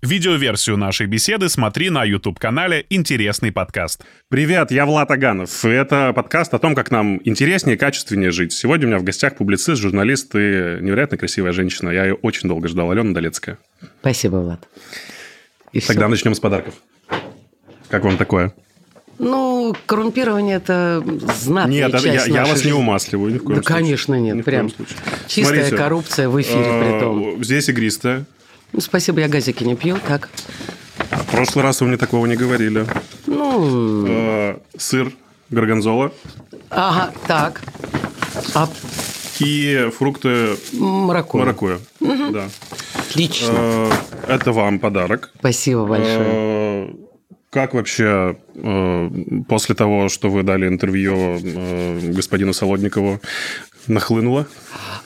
Видеоверсию нашей беседы смотри на YouTube-канале «Интересный подкаст». Привет, я Влад Аганов. И это подкаст о том, как нам интереснее и качественнее жить. Сегодня у меня в гостях публицист, журналист и невероятно красивая женщина. Я ее очень долго ждал, Алена Долецкая. Спасибо, Влад. И Тогда все. начнем с подарков. Как вам такое? Ну, коррумпирование это знатная Нет, часть я, я вас жизни. не умасливаю ни в коем да, случае. конечно, нет. Ни прям чистая Смотрите, коррупция в эфире при том. Здесь игристая. Ну, спасибо, я газики не пью, так. А в прошлый раз вы мне такого не говорили. Ну... Э, сыр, горгонзола. Ага, так. А И фрукты маракуйя. маракуя. Да. Отлично. Э, Это вам подарок. Спасибо большое. Э, Как вообще э, после того, что вы дали интервью э, господину Солодникову, нахлынуло?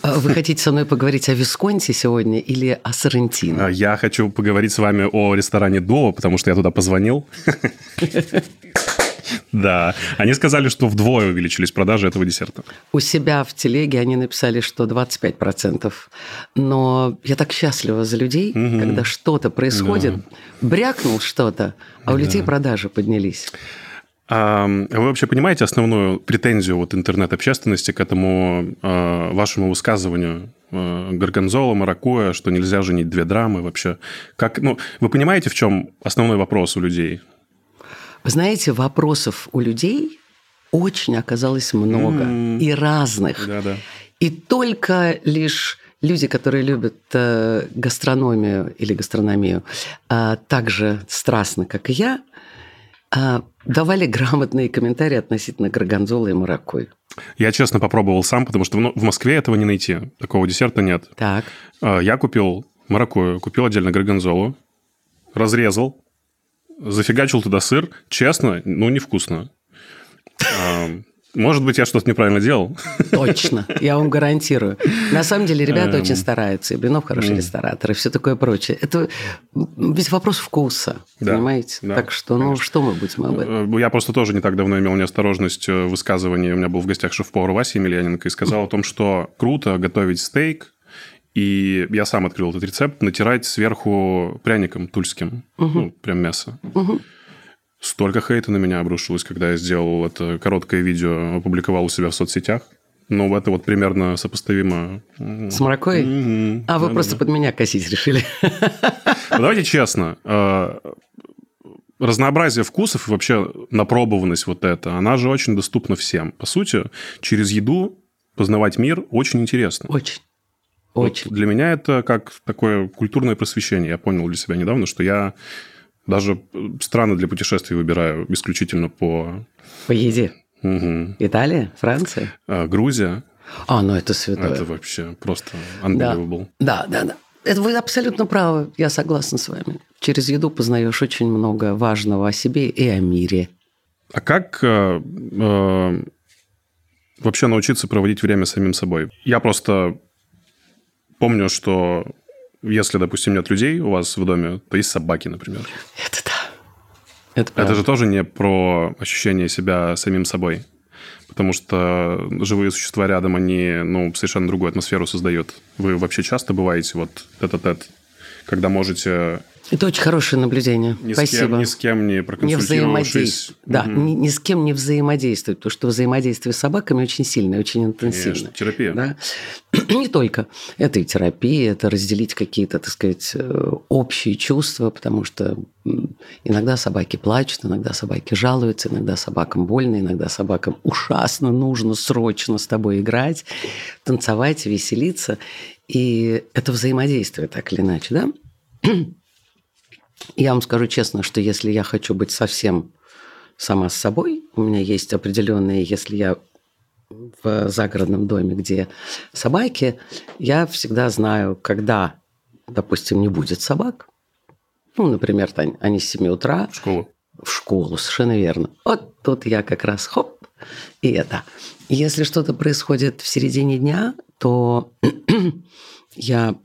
А Вы хотите со мной поговорить о Висконте сегодня или о Соррентино? А Я хочу поговорить с вами о ресторане Дуо, потому что я туда позвонил. Да. Они сказали, что вдвое увеличились продажи этого десерта. У себя в телеге они написали, что 25%. Но я так счастлива за людей, когда что-то происходит, брякнул что-то, а у людей продажи поднялись. А вы вообще понимаете основную претензию вот интернет-общественности к этому э, вашему высказыванию э, Горгонзола, Маракуя, что нельзя женить две драмы вообще? Как, ну, вы понимаете, в чем основной вопрос у людей? Вы знаете, вопросов у людей очень оказалось много М. и разных. Да-да. И только лишь люди, которые любят э, гастрономию или гастрономию э, так же страстно, как и я, давали грамотные комментарии относительно горгонзолы и маракуй. Я честно попробовал сам, потому что ну, в Москве этого не найти. Такого десерта нет. Так. А, Я купил маракую, купил отдельно горгонзолу, разрезал, зафигачил туда сыр. Честно, ну, невкусно. Может быть, я что-то неправильно делал. Точно, я вам гарантирую. На самом деле ребята Эм. очень стараются, и Блинов хороший ресторатор, и все такое прочее. Это ведь вопрос вкуса, Да, понимаете? да, так что, ну, конечно. что мы будем об этом? Э, Я просто тоже не так давно имел неосторожность э, в высказывании. У меня был в гостях шеф-повар Вася Емельяненко и сказал о том, что круто готовить стейк, и я сам открыл этот рецепт, натирать сверху пряником тульским, ну, прям мясо. Столько хейта на меня обрушилось, когда я сделал это короткое видео, опубликовал у себя в соцсетях. Ну, это вот примерно сопоставимо. С маракуей? Мгм. А вы Да-да-да. просто под меня косить решили. Ну, Давайте честно. э, Разнообразие вкусов и вообще напробованность вот эта, она же очень доступна всем. По сути, через еду познавать мир очень интересно. Очень. Вот Очень. для меня это как такое культурное просвещение. Я понял для себя недавно, что я даже страны для путешествий выбираю исключительно по По еде. Мгм. Италия, Франция. А Грузия. А, ну это святое. Это вообще просто unbelievable. Да, да, да. Это вы абсолютно правы, я согласна с вами. Через еду познаешь очень много важного о себе и о мире. А как э, э, вообще научиться проводить время самим собой? Я просто помню, что если, допустим, нет людей у вас в доме, то есть собаки, например. Это да. Это, Это правда. же тоже не про ощущение себя самим собой. Потому что живые существа рядом, они ну, совершенно другую атмосферу создают. Вы вообще часто бываете вот тет-а-тет, когда можете Это очень хорошее наблюдение. ни с Спасибо. кем, ни с кем не не проконсультировавшись. взаимодействовать. Да, Мгм. ни, ни с кем не взаимодействовать, потому что взаимодействие с собаками очень сильное, очень интенсивное. Конечно, терапия. Да? Не только. Это и терапия, это разделить какие-то, так сказать, э, общие чувства, потому что иногда собаки плачут, иногда собаки жалуются, иногда собакам больно, иногда собакам ужасно нужно срочно с тобой играть, танцевать, веселиться. И это взаимодействие так или иначе, да? Я вам скажу честно, что если я хочу быть совсем сама с собой, у меня есть определенные, если я в загородном доме, где собаки, я всегда знаю, когда, допустим, не будет собак. Ну, например, Тань, они с 7 утра В школу. в школу, совершенно верно. Вот тут я как раз хоп, и это. Если что-то происходит в середине дня, то я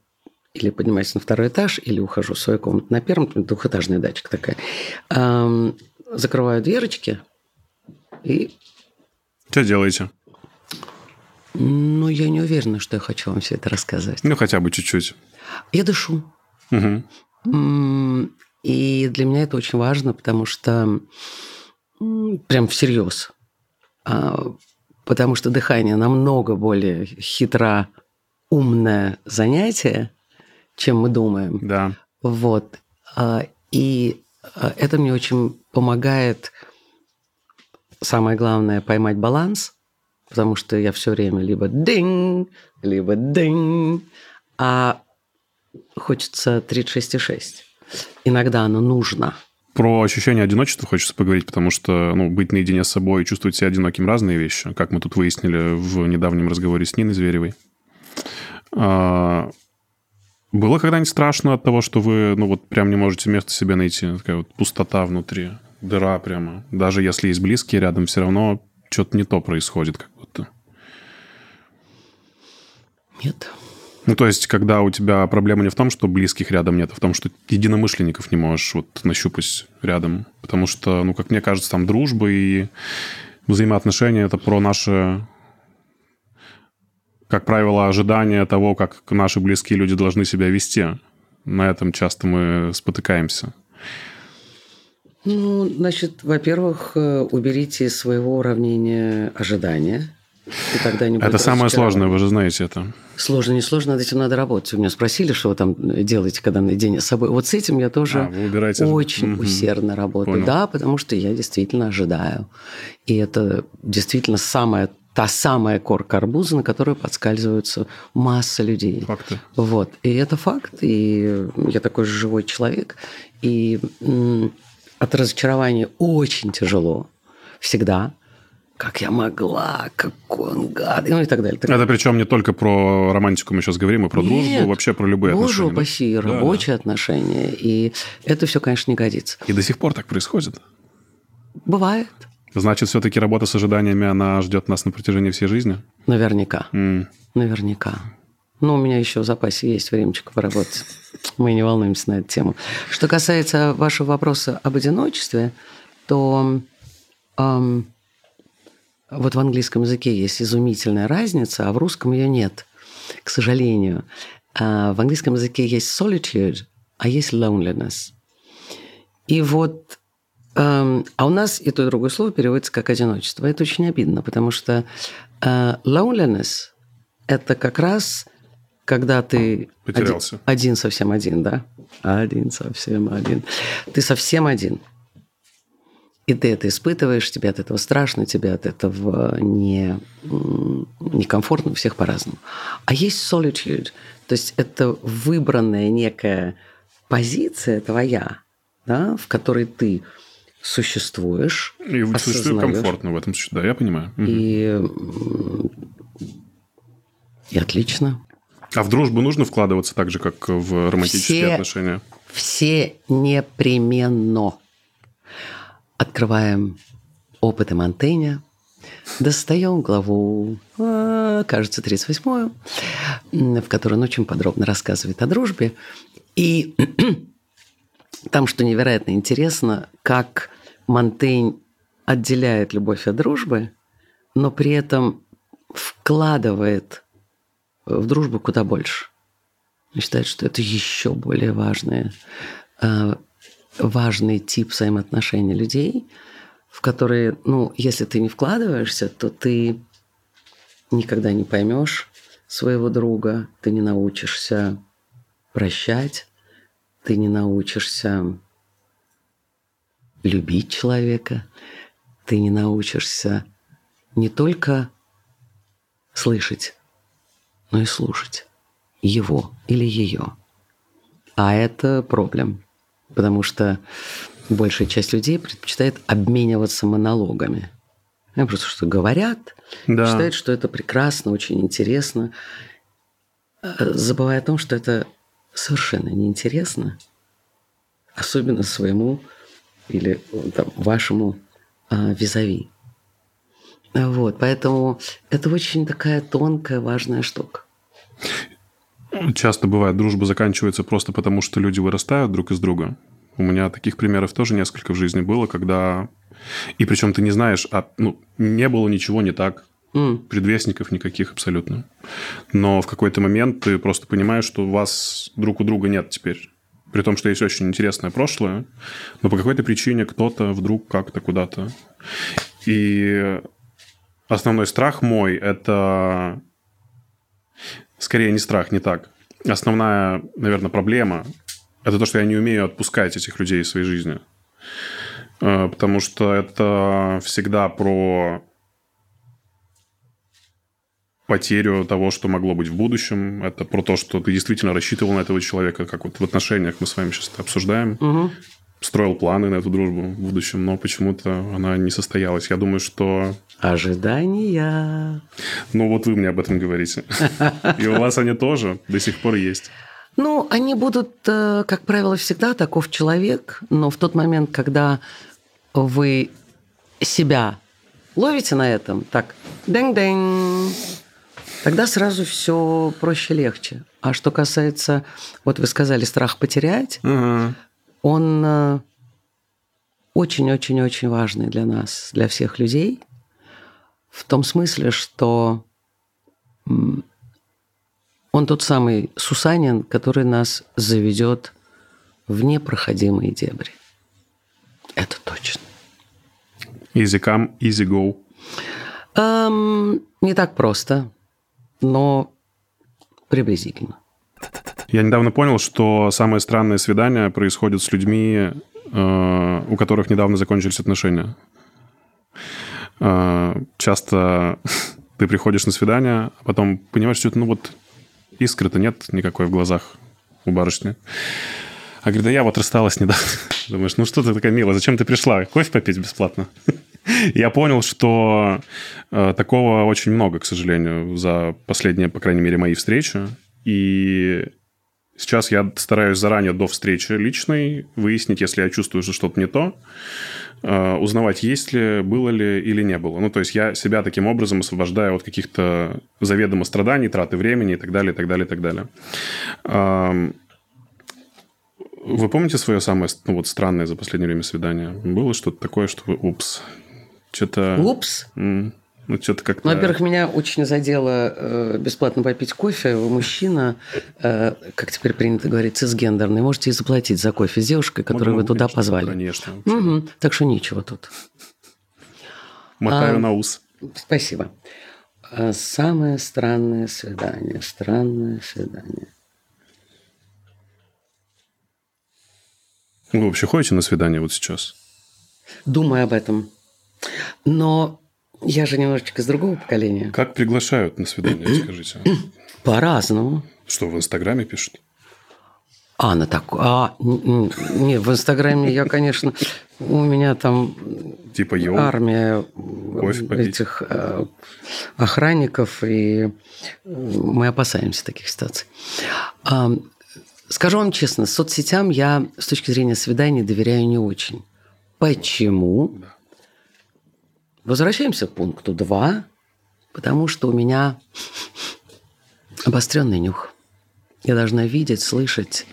или поднимаюсь на второй этаж, или ухожу в свою комнату на первом, там двухэтажная дачка такая, закрываю дверочки и Что делаете? Ну, я не уверена, что я хочу вам все это рассказать. Ну, хотя бы чуть-чуть. Я дышу. Мгм. И для меня это очень важно, потому что прям всерьез. А, потому что дыхание намного более хитро умное занятие, чем мы думаем. Да. Вот. А, и а, это мне очень помогает, самое главное, поймать баланс, потому что я все время либо динг, либо динг, а хочется 36,6. Иногда оно нужно. Про ощущение одиночества хочется поговорить, потому что ну, быть наедине с собой и чувствовать себя одиноким – разные вещи, как мы тут выяснили в недавнем разговоре с Ниной Зверевой. Было когда-нибудь страшно от того, что вы, ну, вот прям не можете место себе найти? Такая вот пустота внутри, дыра прямо. Даже если есть близкие рядом, все равно что-то не то происходит как будто. Нет. Ну, то есть, когда у тебя проблема не в том, что близких рядом нет, а в том, что единомышленников не можешь вот нащупать рядом. Потому что, ну, как мне кажется, там дружба и взаимоотношения – это про наше как правило, ожидание того, как наши близкие люди должны себя вести. На этом часто мы спотыкаемся. Ну, значит, во-первых, э, уберите из своего уравнения ожидания. И тогда не это самое сложное, вы же знаете это. Сложно, не сложно, над этим надо работать. У меня спросили, что вы там делаете, когда наедине с собой. Вот с этим я тоже а, очень угу. усердно работаю. Понял. Да, потому что я действительно ожидаю. И это действительно самое та самая корка арбуза, на которую подскальзываются масса людей. Факты. Вот. И это факт. И я такой же живой человек. И от разочарования очень тяжело. Всегда. Как я могла, как он гад, ну и так далее. Это причем не только про романтику мы сейчас говорим, и про Нет, дружбу, вообще про любые боже отношения. Упаси, да? рабочие да, отношения. И это все, конечно, не годится. И до сих пор так происходит? Бывает. Значит, все-таки работа с ожиданиями, она ждет нас на протяжении всей жизни? Наверняка. Mm. Наверняка. Но у меня еще в запасе есть времечко поработать. Мы не волнуемся на эту тему. Что касается вашего вопроса об одиночестве, то эм, вот в английском языке есть изумительная разница, а в русском ее нет, к сожалению. А в английском языке есть solitude, а есть loneliness. И вот а у нас и то, и другое слово переводится как одиночество. Это очень обидно, потому что э, loneliness – это как раз когда ты Потерялся. Один, один совсем один, да? Один совсем один. Ты совсем один. И ты это испытываешь, тебе от этого страшно, тебе от этого не, некомфортно, всех по-разному. А есть solitude, то есть это выбранная некая позиция твоя, да, в которой ты существуешь. И существуешь комфортно в этом случае, да, я понимаю. И, и отлично. А в дружбу нужно вкладываться так же, как в романтические все, отношения? Все непременно. Открываем опыт и достаем главу, а, кажется, 38-ю, в которой он очень подробно рассказывает о дружбе. И там, что невероятно интересно, как Монтейн отделяет любовь от дружбы, но при этом вкладывает в дружбу куда больше. Он считает, что это еще более важное, э, важный тип взаимоотношений людей, в которые, ну, если ты не вкладываешься, то ты никогда не поймешь своего друга, ты не научишься прощать, ты не научишься любить человека, ты не научишься не только слышать, но и слушать его или ее. А это проблем, потому что большая часть людей предпочитает обмениваться монологами. Они просто что говорят, да. считают, что это прекрасно, очень интересно, э, забывая о том, что это совершенно неинтересно, особенно своему или там, вашему а, визави. Вот, поэтому это очень такая тонкая, важная штука. Часто бывает, дружба заканчивается просто потому, что люди вырастают друг из друга. У меня таких примеров тоже несколько в жизни было, когда... И причем ты не знаешь, а, ну, не было ничего не так, mm. предвестников никаких абсолютно. Но в какой-то момент ты просто понимаешь, что у вас друг у друга нет теперь. При том, что есть очень интересное прошлое, но по какой-то причине кто-то вдруг как-то куда-то. И основной страх мой – это скорее не страх, не так. Основная, наверное, проблема – это то, что я не умею отпускать этих людей из своей жизни. Э, потому что это всегда про потерю того, что могло быть в будущем. Это про то, что ты действительно рассчитывал на этого человека, как вот в отношениях мы с вами сейчас это обсуждаем. Угу. Строил планы на эту дружбу в будущем, но почему-то она не состоялась. Я думаю, что... Ожидания. Ну, вот вы мне об этом говорите. И у вас они тоже до сих пор есть. Ну, они будут, э, как правило, всегда таков человек, но в тот момент, когда вы себя ловите на этом, так, дэнг-дэнг, тогда сразу все проще легче. А что касается, вот вы сказали, страх потерять, Ага. он э, очень-очень-очень важный для нас, для всех людей, в том смысле, что он тот самый Сусанин, который нас заведет в непроходимые дебри. Это точно. Easy come, easy go. Эм, не так просто, но приблизительно. Я недавно понял, что самые странные свидания происходят с людьми, э, у которых недавно закончились отношения. Э, часто ты приходишь на свидание, а потом понимаешь, что ну вот искры-то нет никакой в глазах у барышни. А говорит, да я вот рассталась недавно. Думаешь, ну что ты такая милая, зачем ты пришла? Кофе попить бесплатно? Я понял, что э, такого очень много, к сожалению, за последние, по крайней мере, мои встречи. И сейчас я стараюсь заранее до встречи личной выяснить, если я чувствую, что что-то не то, э, узнавать, есть ли, было ли или не было. Ну, то есть я себя таким образом освобождаю от каких-то заведомо страданий, траты времени и так далее, и так далее, и так далее. Эм, Вы помните свое самое ну, вот, странное за последнее время свидание? Было что-то такое, что вы, упс, что-то... Упс. Ну, что-то как-то... Ну, во-первых, меня очень задело э, бесплатно попить кофе. Вы мужчина, э, как теперь принято говорить, цисгендерный. Можете и заплатить за кофе с девушкой, которую Могу, вы туда конечно, позвали. Конечно. Мгм. Так что ничего тут. Мотаю А, на ус. Спасибо. А Самое странное свидание. Странное свидание. Вы вообще ходите на свидание вот сейчас? Думаю об этом. Но я же немножечко из другого поколения. Как приглашают на свидание, скажите? По-разному. Что, в Инстаграме пишут? А, на так... А, н- н- нет, в Инстаграме я, конечно... У меня там Типа, йоу, армия этих э, охранников, и э, мы опасаемся таких ситуаций. А, Скажу вам честно, соцсетям я с точки зрения свиданий доверяю не очень. Почему? Да. Возвращаемся к пункту 2, потому что у меня обостренный нюх. Я должна видеть, слышать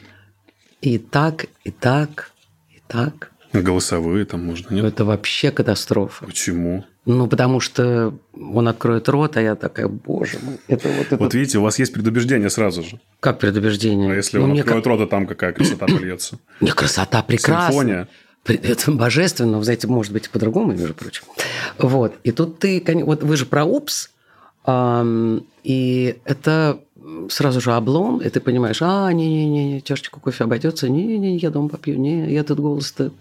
и так, и так, и так. Голосовые там можно, нет? Это вообще катастрофа. Почему? Ну, потому что он откроет рот, а я такая, боже мой, это вот это... Вот видите, у вас есть предубеждение сразу же. Как предубеждение? А если Ну, он откроет рот, а там какая красота польется? как- Не, красота прекрасна. Симфония. Это божественно, вы знаете, может быть и по-другому, между прочим. Вот. И тут ты, вот вы же про ам, и это сразу же облом, и ты понимаешь, а, не-не-не, чашечку кофе обойдется, не-не, я дома попью, не, я этот голос-то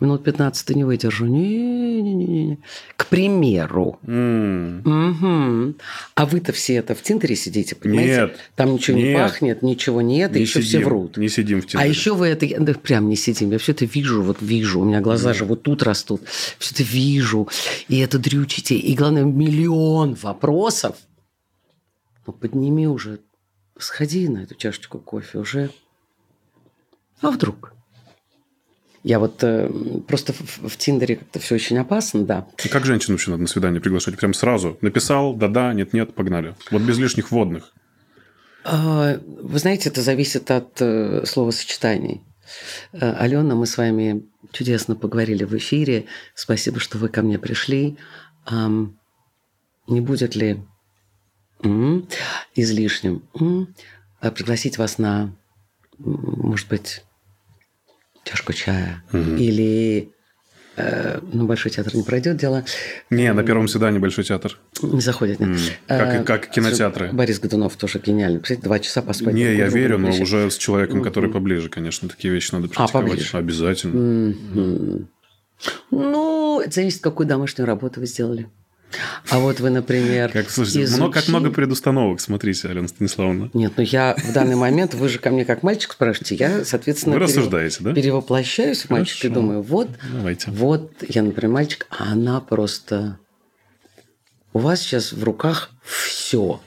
минут 15 не выдержу, не-не-не. К примеру, М, Мгм. А вы-то все это в Тиндере сидите, понимаете? Нет. Там ничего не Нет. пахнет, ничего нет, и Не еще все врут. Не сидим в А Тиндере. еще вы это, да, прям не сидим, я все это вижу, вот вижу, у меня глаза же вот тут растут, все это вижу, и это дрючите, и главное, миллион вопросов. Ну, подними уже, сходи на эту чашечку кофе уже. А вдруг? Я вот э, просто в, в Тиндере как-то все очень опасно, да. И Как женщину вообще надо на свидание приглашать? Прям сразу. Написал, да-да, нет-нет, погнали. Вот без лишних вводных. А, Вы знаете, это зависит от э, словосочетаний. Э, Алена, мы с вами чудесно поговорили в эфире. Спасибо, что вы ко мне пришли. Не будет ли излишним а пригласить вас на, может быть, чашку чая. Или э, ну, Большой театр не пройдет дело. Не, на первом свидании Большой театр. Не заходит, нет. Как, Э, как кинотеатры. Борис Годунов тоже гениальный. Представляете, два часа поспать. Не, я верю, но уже с человеком, который поближе, конечно, такие вещи надо практиковать. поближе. Обязательно. Ну, это зависит, какую домашнюю работу вы сделали. А вот вы, например, Как, слушайте, много, как много предустановок, смотрите, Алена Станиславовна. Нет, ну я в данный момент, вы же ко мне как мальчик спрашиваете, я, соответственно, Вы рассуждаете, да? перевоплощаюсь в мальчика и Хорошо. думаю, вот, Давайте. вот я, например, мальчик, а она просто... У вас сейчас в руках все.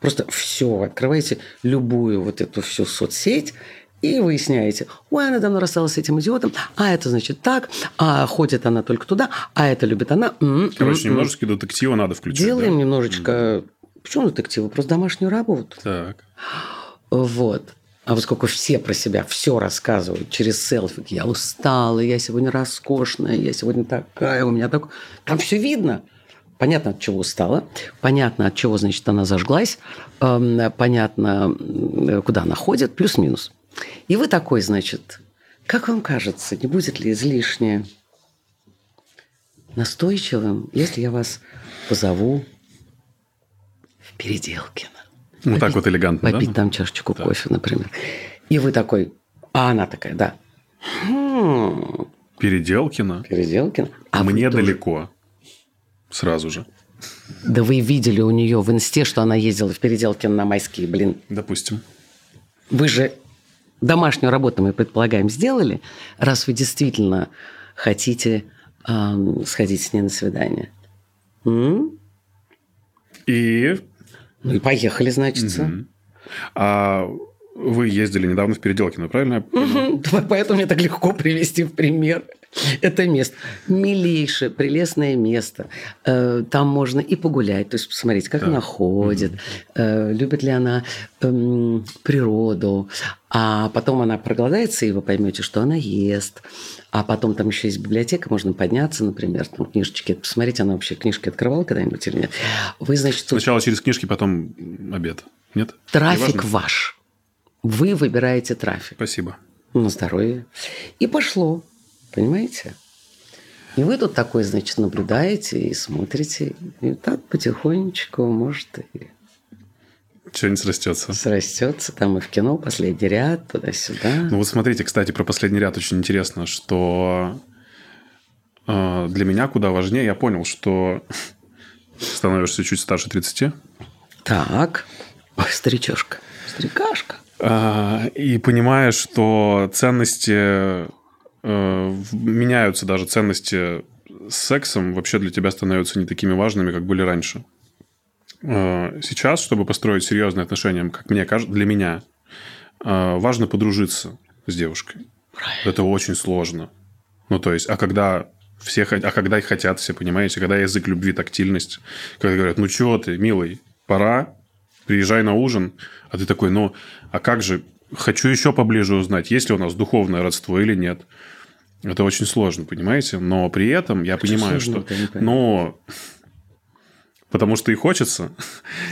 Просто все. Открываете любую вот эту всю соцсеть и выясняете, ой, она давно рассталась с этим идиотом, а это значит так, а ходит она только туда, а это любит она. М, Короче, немножечко детектива надо включить. Делаем да? немножечко... Почему детективы? Просто домашнюю работу. Так. Вот. А поскольку все про себя все рассказывают через селфи, я устала, я сегодня роскошная, я сегодня такая, у меня так... Там все видно. Понятно, от чего устала, понятно, от чего, значит, она зажглась, эм, понятно, куда она ходит, плюс-минус. И вы такой, значит, как вам кажется, не будет ли излишне настойчивым, если я вас позову в Переделкино? Вот так вот элегантно, Попить да? там чашечку кофе, например. И вы такой, а она такая, да. «Хм, Переделкино. Переделкино. А Мне далеко. Сразу же. Да вы видели у нее в инсте, что она ездила в Переделкино на майские, блин. Допустим. Вы же домашнюю работу, мы предполагаем, сделали, раз вы действительно хотите ам, сходить с ней на свидание. М? И Ну и поехали, значит. а, вы ездили недавно в Переделкино, правильно? Поэтому мне так легко привести в пример это место. Милейшее, прелестное место. Э, Там можно и погулять, то есть посмотреть, как она ходит, э, любит ли она эм, природу. А потом она проголодается, и вы поймете, что она ест. А потом там еще есть библиотека, можно подняться, например, там книжечки посмотреть. Она вообще книжки открывала когда-нибудь или нет? Вы, значит, Сначала через книжки, потом обед. Нет? трафик Неважно? ваш. Вы выбираете трафик. Спасибо. на здоровье. И пошло. Понимаете? И вы тут такой, значит, наблюдаете и смотрите. И так потихонечку, может, и Что-нибудь срастется. срастется там и в кино, последний ряд, туда-сюда. Ну вот смотрите, кстати, про последний ряд очень интересно, что э, для меня куда важнее, я понял, что становишься чуть старше 30, Так. Ой, старичушка. Старикашка. а, и понимаешь, что ценности э, меняются, даже ценности с сексом вообще для тебя становятся не такими важными, как были раньше. Э, Сейчас, чтобы построить серьезные отношения, как мне кажется, для меня, э, важно подружиться с девушкой. Это очень сложно. Ну, то есть, а когда все, а когда их хотят все, понимаете, когда язык любви, тактильность, когда говорят, ну, чего ты, милый, пора, приезжай на ужин, а ты такой, ну, а как же, хочу еще поближе узнать, есть ли у нас духовное родство или нет. Это очень сложно, понимаете? Но при этом я понимаю, сложно, что... понимаю. Ну, потому что и хочется.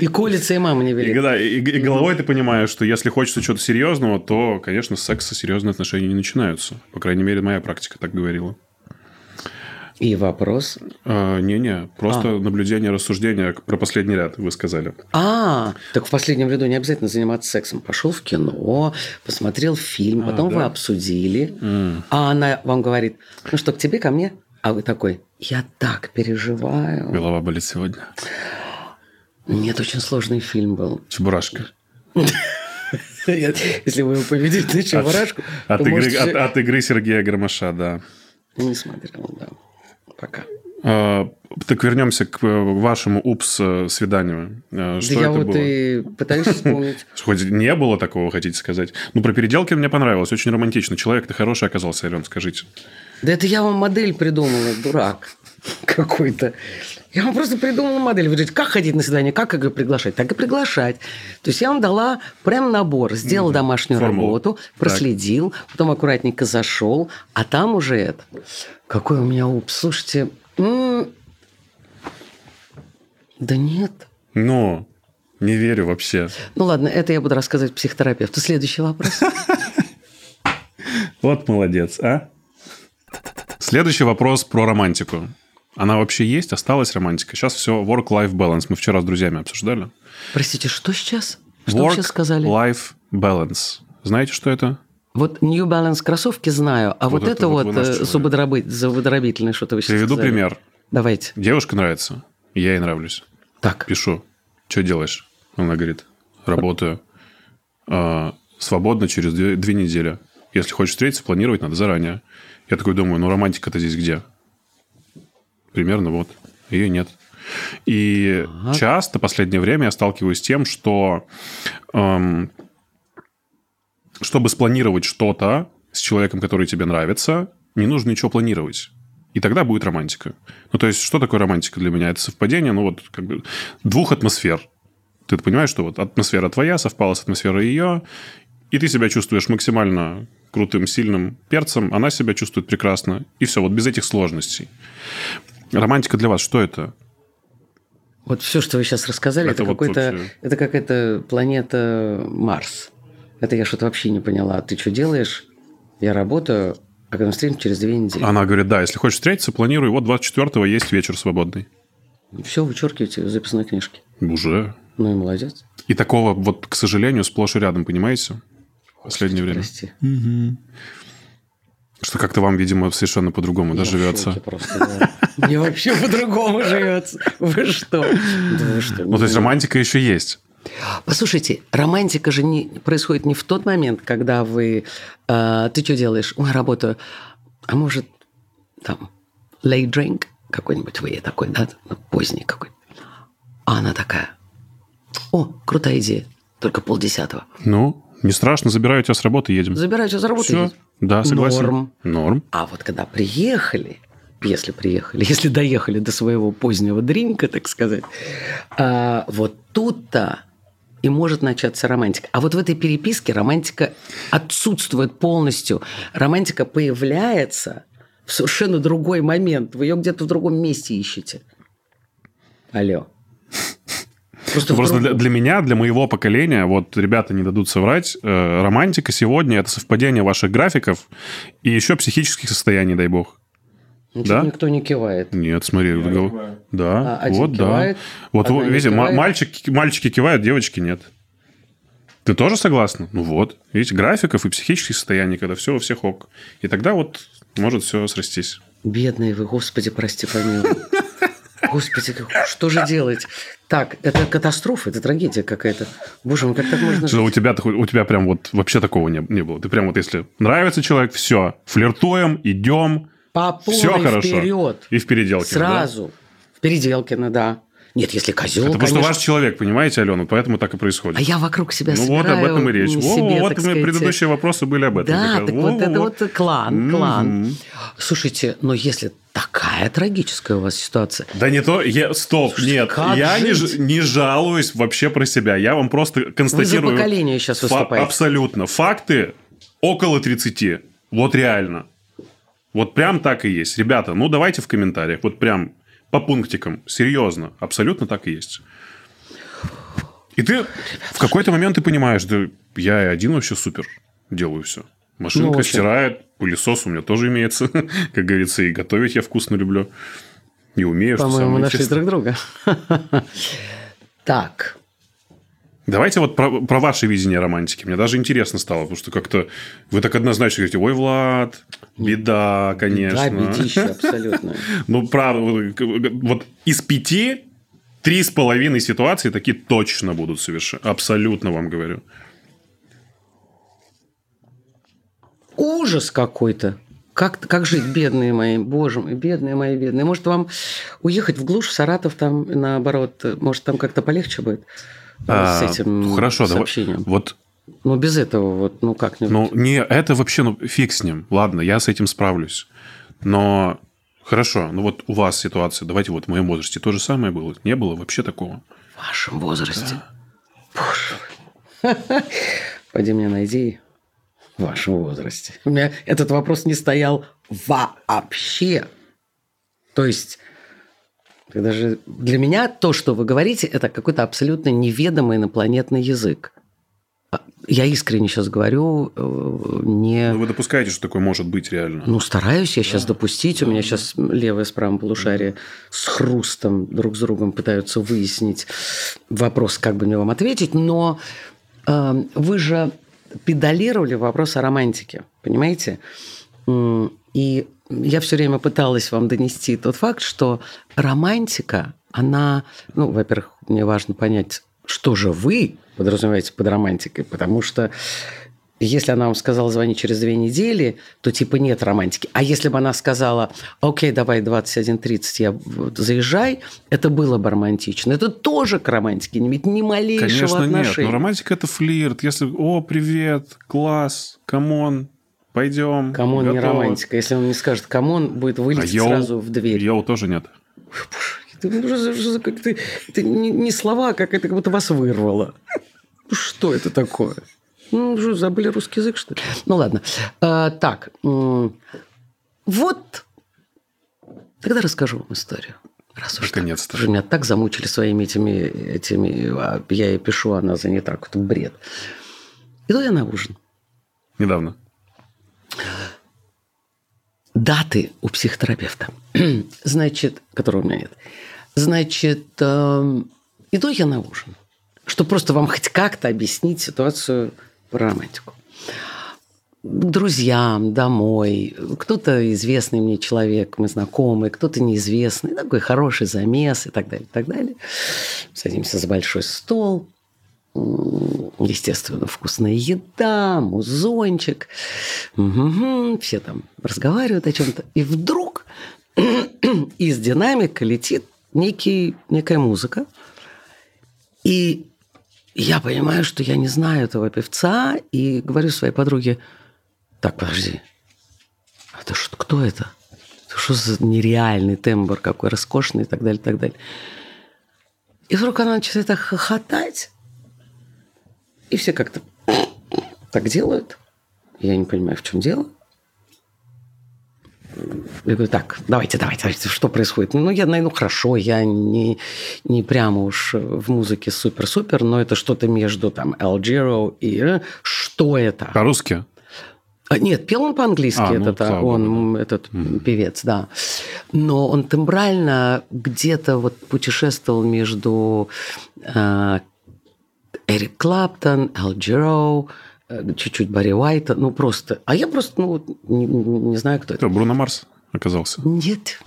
И колется, и мама не И, велит. да, и, и головой ты понимаешь, что если хочется чего-то серьезного, то, конечно, с секса серьезные отношения не начинаются. По крайней мере, моя практика так говорила. И вопрос. А, Не-не, просто наблюдение, рассуждение про последний ряд, вы сказали. А, так в последнем ряду не обязательно заниматься сексом. Пошел в кино, посмотрел фильм, потом вы да? обсудили. А она вам говорит, ну что, к тебе, ко мне? А вы такой, я так переживаю. Голова болит сегодня. Нет, очень сложный фильм был. Чебурашка. Если вы его поведете на чебурашку, от игры Сергея Громаша, да. Не смотрел, да. Пока. А, так вернемся к э, вашему упс э, свиданию. А, Что да я это вот было? и пытаюсь вспомнить. Хоть не было такого, хотите сказать? Ну, про переделки мне понравилось. Очень романтично. Человек-то хороший оказался, Ален, скажите. Да это я вам модель придумала, дурак какой-то. Я вам просто придумала модель. Вы говорите, как ходить на свидание, как их приглашать? Так и приглашать. То есть я вам дала прям набор. Сделал домашнюю Формулу. работу, проследил, потом аккуратненько зашел, а там уже это. Какой у меня упс. Слушайте, м, да нет. Но не верю вообще. Ну ладно, это я буду рассказывать психотерапевту. Следующий вопрос. Вот молодец, а? Следующий вопрос про романтику. Она вообще есть? Осталась романтика? Сейчас все work-life balance. Мы вчера с друзьями обсуждали. Простите, что сейчас? Что вы сейчас сказали? Work-life balance. Знаете, что это? Вот New Balance кроссовки знаю, а вот, Вот это это вот вот, э, человек. зубодроби- зубодробительное что-то вы сейчас Приведу сказали. пример. Давайте. Девушка нравится, я ей нравлюсь. Так. Пишу, что делаешь? Она говорит, работаю. А, свободно через две, две недели. Если хочешь встретиться, планировать надо заранее. Я такой думаю, ну романтика-то здесь где? Примерно вот. Ее нет. И часто, последнее время, я сталкиваюсь с тем, что эм, чтобы спланировать что-то с человеком, который тебе нравится, не нужно ничего планировать. И тогда будет романтика. Ну, то есть, что такое романтика для меня? Это совпадение, ну, вот, как бы, двух атмосфер. Ты понимаешь, что вот атмосфера твоя совпала с атмосферой ее, и ты себя чувствуешь максимально крутым, сильным перцем, она себя чувствует прекрасно. И все, вот без этих сложностей. Романтика для вас что это? Вот все, что вы сейчас рассказали, Это это, вот какой-то, вообще- это какая-то планета Марс. Это я что-то вообще не поняла. Ты что делаешь? Я работаю, а когда мы встретимся через две недели. Она говорит, да, если хочешь встретиться, планируй. Вот 24-го есть вечер свободный. Все вычеркиваете из записной книжки. Уже. Ну и молодец. И такого вот, к сожалению, сплошь и рядом, понимаете? В последнее время. Прости. Что как-то вам, видимо, совершенно по-другому да, живется. шоке просто, да. Мне вообще по-другому живется. Вы что? Ну, то есть романтика еще есть. Послушайте, романтика же не, происходит не в тот момент, когда вы... э, ты что делаешь? Ой, работаю. А может, там, late drink какой-нибудь вы такой, да? Поздний какой А она такая. О, крутая идея. Только полдесятого. Ну, не страшно, забираю тебя с работы, едем. Забираю тебя за работу. Все. едете. Да, согласен. Норм. Норм. А вот когда приехали, если приехали, если доехали до своего позднего дринка, так сказать, а, вот тут-то и может начаться романтика. А вот в этой переписке романтика отсутствует полностью. Романтика появляется в совершенно другой момент. Вы ее где-то в другом месте ищете. Алло. Просто, Просто для, для меня, для моего поколения, вот ребята не дадут соврать, э, романтика сегодня это совпадение ваших графиков и еще психических состояний, дай бог. Ничего да? Ну, никто не кивает. Нет, смотри, вот гол- да, А, один вот кивает, да. Вот не видите, кивает. мальчики, мальчики кивают, девочки нет. Ты тоже согласна? Ну вот, видите, графиков и психических состояний, когда все у всех ок. И тогда вот может все срастись. Бедные вы, господи, прости, помилуй. Господи, что же делать? Так, это катастрофа, это трагедия какая-то. Боже мой, как так можно жить? у тебя, у тебя прям вот вообще такого не, не было. Ты прям вот если нравится человек, все, флиртуем, идем, По все хорошо. вперед. И в переделке. Сразу. В Переделкино, да. Нет, если козел, Это конечно. ваш человек, понимаете, Алена, поэтому так и происходит. А я вокруг себя ну вот об этом и речь. м, Во, себе, вот так сказать, предыдущие вопросы были об этом. Да, раз. так Во, вот это во. вот клан, клан. Мгм. Слушайте, но если такая трагическая у вас ситуация, Да не то, я, стоп, Слушайте, нет, я не, жить? не жалуюсь вообще про себя, я вам просто констатирую... поколение сейчас фа- выступаете. Абсолютно. Факты около 30. Вот реально. Вот прям так и есть. Ребята, ну давайте в комментариях, вот прям по пунктикам, серьезно, абсолютно так и есть. И ты в какой-то момент ты понимаешь, да я один вообще супер делаю все. Машинка Ну, очень. стирает, пылесос у меня тоже имеется, как говорится, и готовить я вкусно люблю. Не умею, что по-моему, самое нашли интересное. друг друга. Так, Давайте вот про, про ваше видение романтики. Мне даже интересно стало, потому что как-то вы так однозначно говорите, ой, Влад, беда, конечно. да, бедище абсолютно. Ну, правда, вот из пяти три с половиной ситуации такие точно будут совершенно. Абсолютно вам говорю. Ужас какой-то. Как, как жить, бедные мои, боже мой, бедные мои, бедные. Может, вам уехать в глушь, в Саратов, там, наоборот, может, там как-то полегче будет э, А, с этим хорошо, давай- сообщением? Вот, Ну, без этого вот, ну, как-нибудь. ну, не, это вообще, ну, фиг с ним. Ладно, я с этим справлюсь. Но хорошо, ну вот у вас ситуация, давайте вот в моем возрасте то же самое было. Не было вообще такого. В вашем возрасте. Боже мой. Пойди мне найди в вашем возрасте. У меня этот вопрос не стоял вообще. То есть, когда же для меня то, что вы говорите, это какой-то абсолютно неведомый инопланетный язык. Я искренне сейчас говорю, э, не... Ну, вы допускаете, что такое может быть реально? Ну, стараюсь я сейчас допустить. У меня сейчас левое с правым полушарие с хрустом друг с другом пытаются выяснить вопрос, как бы мне вам ответить. Но э, вы же педалировали вопрос о романтике, понимаете? И я все время пыталась вам донести тот факт, что романтика, она, ну, во-первых, мне важно понять, что же вы подразумеваете под романтикой, потому что если она вам сказала звонить через две недели, то типа нет романтики. А если бы она сказала, окей, давай 21.30, я заезжай, это было бы романтично. Это тоже к романтике не имеет ни малейшего Конечно, отношения. нет. Но романтика – это флирт. Если, о, привет, класс, come on, пойдем. Come on не готово». романтика. Если он не скажет come on, будет А вылететь yo? сразу в дверь. Yo тоже нет. Ты, ну, ты- это не, не слова, как это как будто вас вырвало. Ну, Что это такое? Ну, что, забыли русский язык, что ли? Ну, ладно. А, так, вот тогда расскажу вам историю. Раз уж. Наконец-то. Уже меня так замучили своими этими, этими... а Я ей пишу, она занята. Какой-то бред. Иду я на ужин. Недавно. даты у психотерапевта, значит, которого у меня нет. Значит, эм, иду я на ужин, чтобы просто вам хоть как-то объяснить ситуацию про романтику. К друзьям, домой. Кто-то известный мне человек, мы знакомые, кто-то неизвестный. Такой хороший замес и так далее, и так далее. Садимся за большой стол. Естественно, вкусная еда, музончик. Мгм, Все там разговаривают о чем-то. И вдруг из динамика летит некий, некая музыка. И я понимаю, что я не знаю этого певца, и говорю своей подруге, так, подожди, а это что, кто это? Это что за нереальный тембр, какой роскошный и так далее, и так далее. И вдруг она начинает так хохотать, и все как-то так делают. Я не понимаю, в чем дело. Я говорю, так, давайте, давайте, давайте, что происходит? Ну, я, ну, хорошо, я не, не прямо уж в музыке супер-супер, но это что-то между там El Giro и... э, Что это? По-русски? А, Нет, пел он по-английски, А, ну, этот, слава он, этот певец, да. Но он тембрально где-то вот путешествовал между э, Эрик Клаптон, Эл Джеро, э, чуть-чуть Барри Уайта, ну просто... А я просто, ну, не, не знаю, кто это. Бруно Марс оказался? Нет.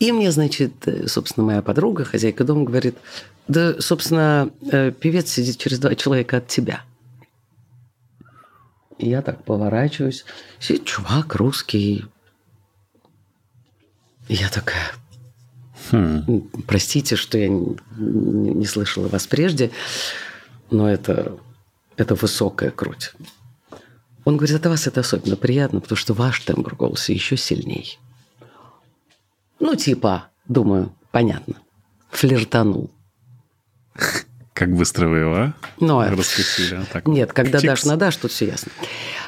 И мне, значит, э, собственно, моя подруга, хозяйка дома, говорит, да, собственно, э, певец сидит через два человека от тебя. И я так поворачиваюсь. Сидит чувак русский. И я такая, Хм. простите, что я не- не слышала вас прежде, но это, это высокая грудь. Он говорит, от вас это особенно приятно, потому что ваш тембр голоса еще сильней. Ну, типа, думаю, понятно. Флиртанул. Как быстро вы его, а? Ну, а- Раскусили, а? Так. Нет, когда Чикс. дашь на дашь, тут все ясно.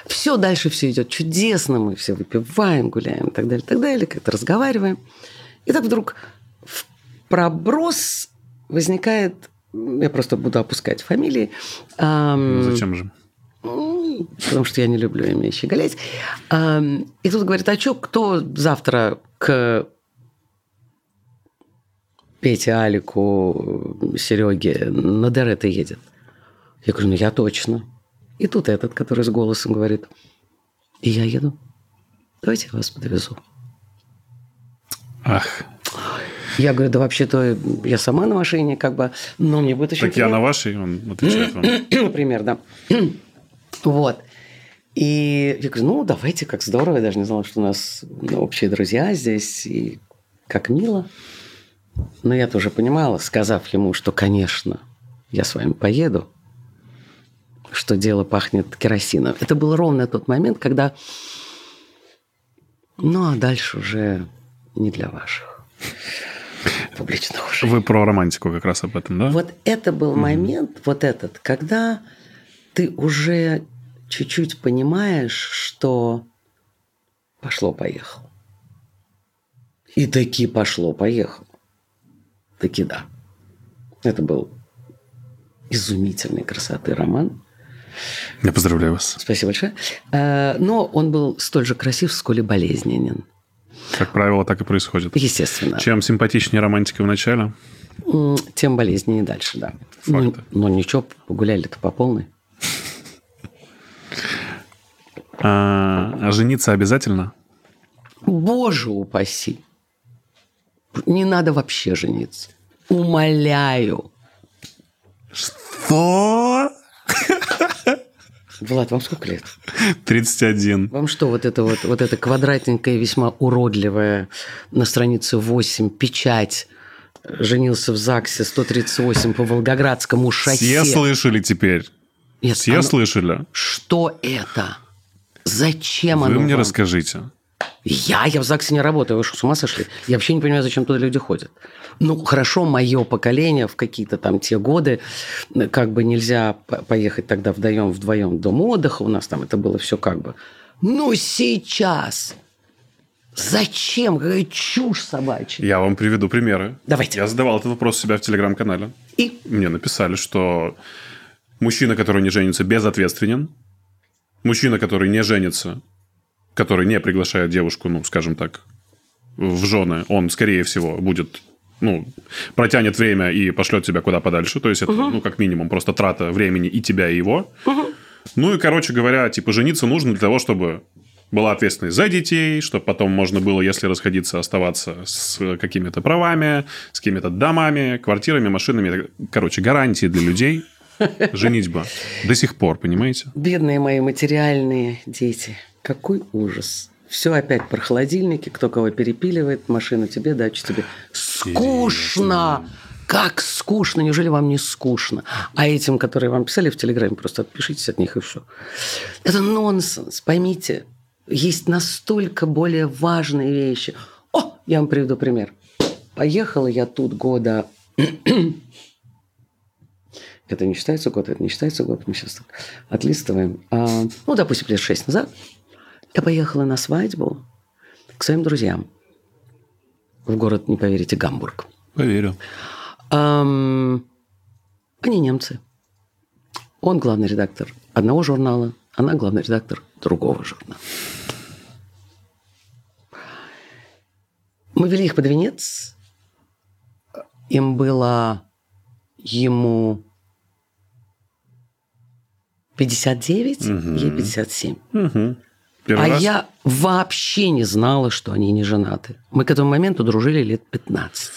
Все дальше все идет чудесно, мы все выпиваем, гуляем и так далее, так далее, как-то разговариваем. И так вдруг в проброс возникает, я просто буду опускать фамилии, ам, Ну, зачем же? ну, потому что я не люблю ими щеголять. И тут говорит, а что, кто завтра к Пете, Алику, Сереге на Дерета едет? Я говорю, ну я точно. И тут этот, который с голосом говорит, и я еду. Давайте я вас подвезу. Ах, Я говорю, да вообще-то я сама на машине, как бы, но мне будет очень так я приятно». на вашей, он отвечает вам. Например, да. Вот. И я говорю, ну, давайте, как здорово. Я даже не знала, что у нас ну, общие друзья здесь, и как мило. Но я тоже понимала, сказав ему, что, конечно, я с вами поеду, что дело пахнет керосином. Это был ровно тот момент, когда... Ну, а дальше уже не для ваших публичных ушей. Вы про романтику как раз об этом, да? Вот это был момент, вот этот, когда ты уже чуть-чуть понимаешь, что пошло-поехало. И таки пошло-поехало. Таки да. Это был изумительной красоты роман. Я поздравляю вас. Спасибо большое. Э, но он был столь же красив, сколь и болезненен. Как правило, так и происходит. Естественно. Чем симпатичнее романтика в начале, тем болезненнее дальше, да. Ну, но ничего, погуляли-то по полной. А, а жениться обязательно? Боже упаси. Не надо вообще жениться. Умоляю. Что? Влад, вам сколько лет? 31. Вам что, вот это вот, вот это квадратненькая, весьма уродливая на странице 8 печать женился в ЗАГСе 138 по Волгоградскому шоссе. Все слышали теперь? Нет, Все оно... слышали? Что это? Зачем Вы оно мне вам? расскажите. Я? Я в ЗАГСе не работаю. Вы что, с ума сошли? Я вообще не понимаю, зачем туда люди ходят. Ну, хорошо, мое поколение в какие-то там те годы, как бы нельзя поехать тогда вдвоем, вдвоем в дом отдыха, у нас там это было все как бы. Но сейчас Зачем? Какая чушь собачья. Я вам приведу примеры. Давайте. Я задавал этот вопрос у себя в телеграм-канале. И? Мне написали, что мужчина, который не женится, безответственен. Мужчина, который не женится, который не приглашает девушку, ну, скажем так, в жены, он, скорее всего, будет ну, протянет время и пошлет тебя куда подальше. То есть это, угу. ну, как минимум, просто трата времени и тебя, и его. Угу. Ну и, короче говоря, типа, жениться нужно для того, чтобы была ответственность за детей, чтобы потом можно было, если расходиться, оставаться с какими-то правами, с какими-то домами, квартирами, машинами. Короче, гарантии для людей. Женитьба. До сих пор, понимаете? Бедные мои материальные дети. Какой ужас. Все опять про холодильники, кто кого перепиливает, машину тебе, дачу тебе. Скучно! Как скучно! Неужели вам не скучно? А этим, которые вам писали в Телеграме, просто отпишитесь от них и все. Это нонсенс, поймите есть настолько более важные вещи. О, я вам приведу пример. Поехала я тут года... это не считается год, это не считается год. Мы сейчас так отлистываем. А, ну, допустим, лет шесть назад я поехала на свадьбу к своим друзьям в город, не поверите, Гамбург. Поверю. Эм, они немцы. Он главный редактор одного журнала, она главный редактор другого журнала. Мы вели их под венец. Им было ему 59, угу. ей 57. Угу. Первый а раз? я вообще не знала, что они не женаты. Мы к этому моменту дружили лет 15.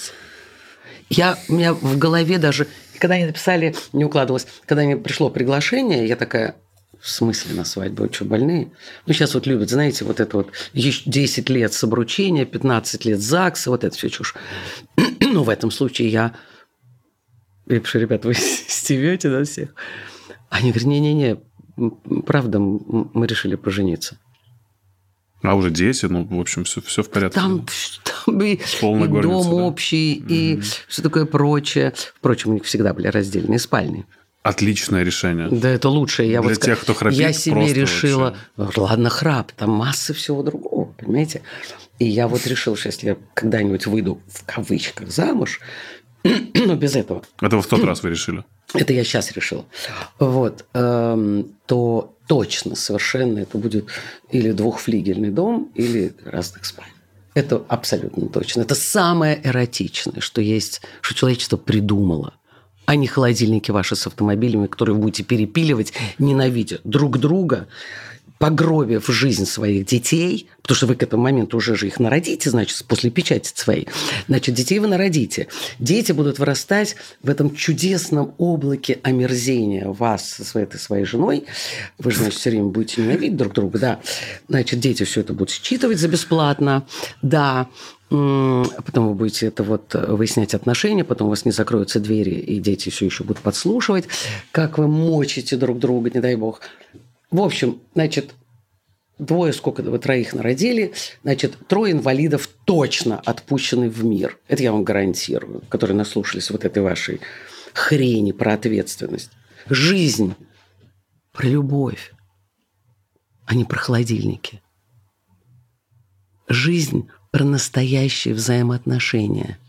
Я, у меня в голове даже, когда они написали, не укладывалось, когда мне пришло приглашение, я такая, в смысле на свадьбу? Вы что, больные? Ну, сейчас вот любят, знаете, вот это вот 10 лет с обручения, 15 лет ЗАГСа, вот это все чушь. ну, в этом случае я... Я пишу, ребят, вы стевете на всех? Они говорят, не-не-не, правда, мы решили пожениться. А уже дети, ну, в общем, все, все в порядке. Там, там и, и дом да? общий, и mm-hmm. все такое прочее. Впрочем, у них всегда были раздельные спальни. Отличное решение. Да, это лучшее. Я Для вот, тех, кто храпит, Я себе решила, вообще. ладно, храп, там масса всего другого, понимаете? И я вот решил, что если я когда-нибудь выйду в кавычках замуж, но без этого. Это вы в тот раз вы решили? Это я сейчас решил. Вот. Эм, то точно, совершенно это будет или двухфлигельный дом, или разных спален. Это абсолютно точно. Это самое эротичное, что есть, что человечество придумало а не холодильники ваши с автомобилями, которые вы будете перепиливать, ненавидя друг друга, погробив жизнь своих детей, потому что вы к этому моменту уже же их народите, значит, после печати своей, значит, детей вы народите. Дети будут вырастать в этом чудесном облаке омерзения вас со своей, этой своей женой. Вы же, значит, все время будете ненавидеть друг друга, да. Значит, дети все это будут считывать за бесплатно, да. Потом вы будете это вот выяснять отношения, потом у вас не закроются двери, и дети все еще будут подслушивать, как вы мочите друг друга, не дай бог. В общем, значит, двое, сколько вы троих народили, значит, трое инвалидов точно отпущены в мир. Это я вам гарантирую, которые наслушались вот этой вашей хрени про ответственность. Жизнь про любовь, а не про холодильники. Жизнь про настоящие взаимоотношения,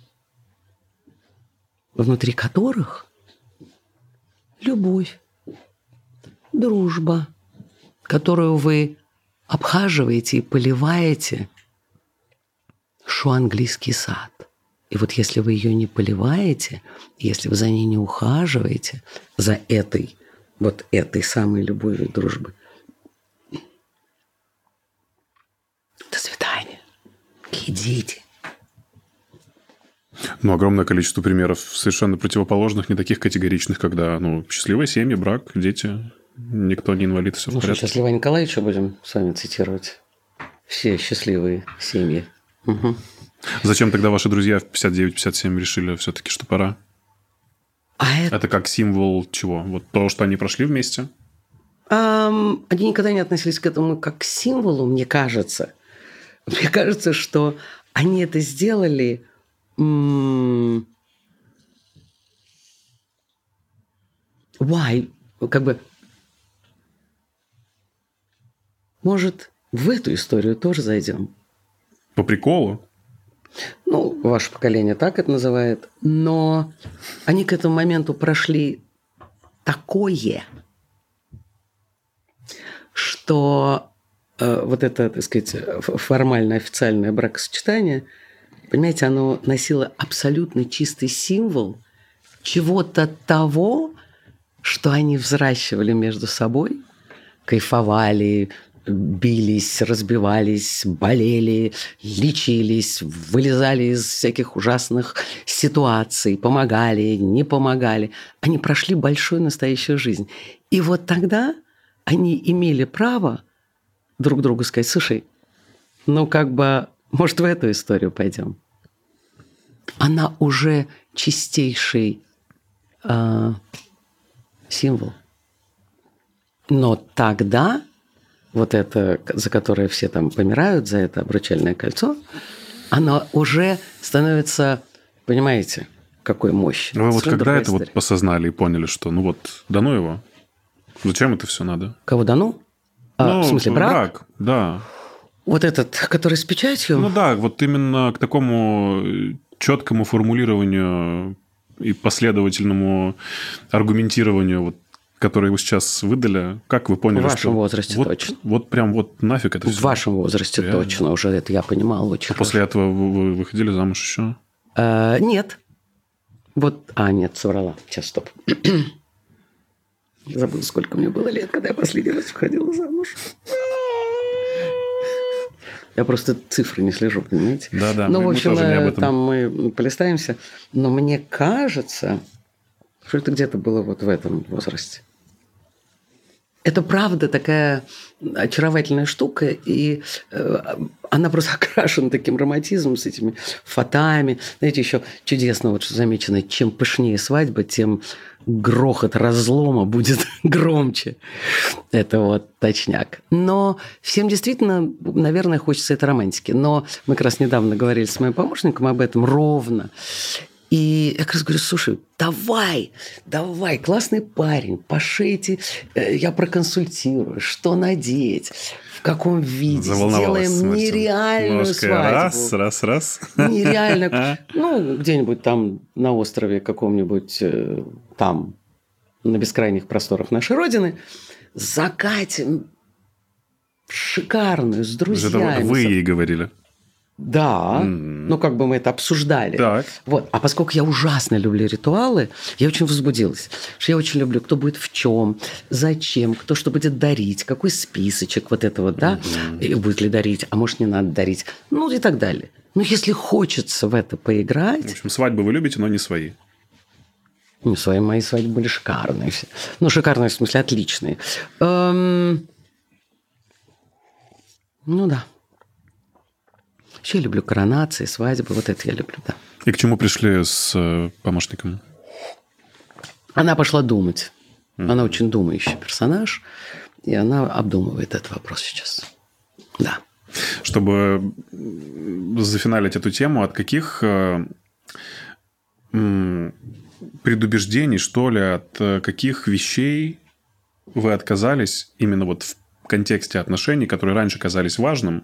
внутри которых любовь, дружба, которую вы обхаживаете и поливаете, что английский сад. И вот если вы ее не поливаете, если вы за ней не ухаживаете, за этой, вот этой самой любовью и дружбы, до свидания. Идите. Ну, огромное количество примеров совершенно противоположных, не таких категоричных, когда, ну, счастливая семья, брак, дети, никто не инвалид, все ну, в порядке. Что, счастливого Николаевича будем с вами цитировать. Все счастливые семьи. Угу. Зачем тогда ваши друзья в 59-57 решили все-таки, что пора? А это... это как символ чего? Вот то, что они прошли вместе? Um, они никогда не относились к этому как к символу, мне кажется. Мне кажется, что они это сделали Why? Как бы... Может, в эту историю тоже зайдем? По приколу? Ну, ваше поколение так это называет. Но они к этому моменту прошли такое, что э, вот это, так сказать, формальное официальное бракосочетание – Понимаете, оно носило абсолютно чистый символ чего-то того, что они взращивали между собой, кайфовали, бились, разбивались, болели, лечились, вылезали из всяких ужасных ситуаций, помогали, не помогали. Они прошли большую настоящую жизнь. И вот тогда они имели право друг другу сказать, слушай, ну как бы может, в эту историю пойдем? Она уже чистейший э, символ. Но тогда вот это, за которое все там помирают, за это обручальное кольцо, оно уже становится, понимаете, какой мощь. Вы вот когда это история. вот посознали и поняли, что ну вот, дано его? Зачем это все надо? Кого дано? А, ну, в смысле, брак? брак? Да. Вот этот, который с печатью? Ну да, вот именно к такому четкому формулированию и последовательному аргументированию, вот, которое вы сейчас выдали, как вы поняли, В вашем что возрасте вот, точно. Вот прям вот нафиг это В все? вашем возрасте Реально? точно, уже это я понимал очень а После этого вы выходили замуж еще? А, нет. Вот, а, нет, соврала. Сейчас, стоп. Забыл, сколько мне было лет, когда я последний раз выходила замуж. Я просто цифры не слежу, понимаете? Да, да. Ну, в общем, мы э, там мы полистаемся. Но мне кажется, что это где-то было вот в этом возрасте. Это правда такая очаровательная штука, и э, она просто окрашена таким романтизмом с этими фатами. Знаете, еще чудесно, вот что замечено, чем пышнее свадьба, тем грохот разлома будет громче. Это вот точняк. Но всем действительно, наверное, хочется этой романтики. Но мы как раз недавно говорили с моим помощником об этом ровно. И я как раз говорю, слушай, давай, давай, классный парень, пошейте, э, я проконсультирую, что надеть, в каком виде, сделаем нереальную Ножка свадьбу. Раз, раз, раз. Нереально. Ну, где-нибудь там на острове каком-нибудь э, там, на бескрайних просторах нашей Родины, закатим шикарную, с друзьями. Это вы ей говорили? Да, mm-hmm. ну как бы мы это обсуждали. Так. Вот. А поскольку я ужасно люблю ритуалы, я очень возбудилась. Что я очень люблю, кто будет в чем, зачем, кто что будет дарить, какой списочек вот этого, да, mm-hmm. и будет ли дарить, а может не надо дарить, ну и так далее. Ну если хочется в это поиграть. В общем, свадьбы вы любите, но не свои. Ну, свои мои свадьбы были шикарные все. Ну, шикарные в смысле отличные. Эм... Ну да. Я люблю коронации, свадьбы, вот это я люблю, да. И к чему пришли с э, помощником? Она пошла думать. Mm-hmm. Она очень думающий персонаж, и она обдумывает этот вопрос сейчас. Да. Чтобы зафиналить эту тему, от каких э, предубеждений, что ли, от э, каких вещей вы отказались именно вот в контексте отношений, которые раньше казались важным,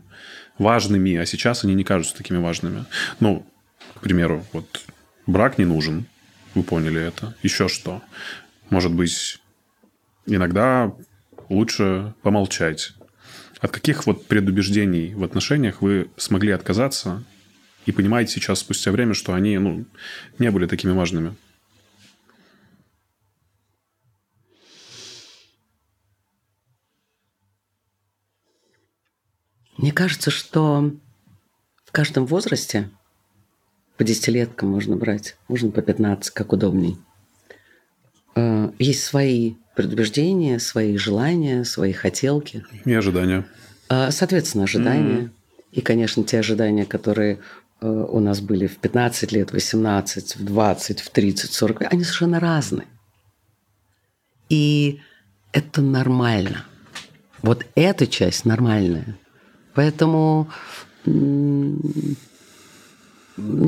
важными, а сейчас они не кажутся такими важными. Ну, к примеру, вот брак не нужен, вы поняли это. Еще что? Может быть, иногда лучше помолчать. От каких вот предубеждений в отношениях вы смогли отказаться и понимаете сейчас спустя время, что они ну, не были такими важными? Мне кажется, что в каждом возрасте по десятилеткам можно брать, можно по 15, как удобней. Э, есть свои предубеждения, свои желания, свои хотелки. И ожидания. А, соответственно, ожидания. Mm-hmm. И, конечно, те ожидания, которые э, у нас были в 15 лет, 18, в 20, в 30, 40, они совершенно разные. И это нормально. Вот эта часть нормальная. Поэтому мне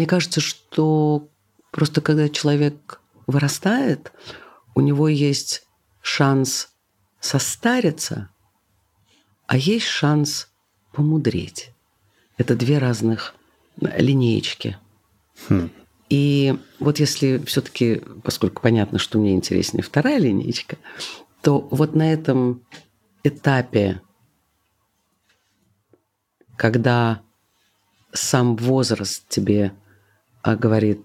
кажется, что просто когда человек вырастает, у него есть шанс состариться, а есть шанс помудреть. Это две разных линеечки. Хм. И вот если все-таки, поскольку понятно, что мне интереснее вторая линейка, то вот на этом этапе когда сам возраст тебе а, говорит,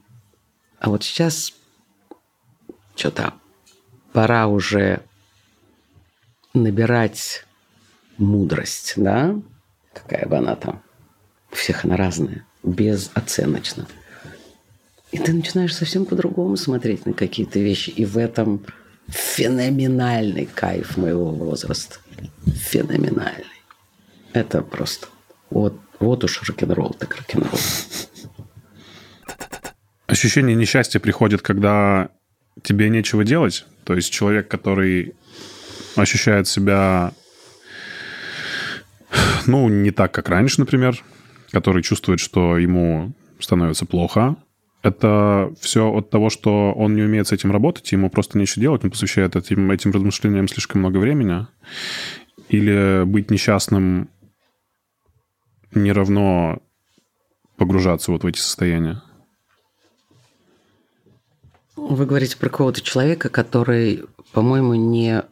а вот сейчас что-то пора уже набирать мудрость, да? Какая бы она там. У всех она разная, безоценочно. И ты начинаешь совсем по-другому смотреть на какие-то вещи. И в этом феноменальный кайф моего возраста. Феноменальный. Это просто вот, вот уж рок-н-ролл, так рок-н-ролл. Ощущение несчастья приходит, когда тебе нечего делать. То есть человек, который ощущает себя, ну, не так, как раньше, например, который чувствует, что ему становится плохо, это все от того, что он не умеет с этим работать, ему просто нечего делать, он посвящает этим, этим размышлениям слишком много времени. Или быть несчастным не равно погружаться вот в эти состояния. Вы говорите про какого-то человека, который, по-моему, не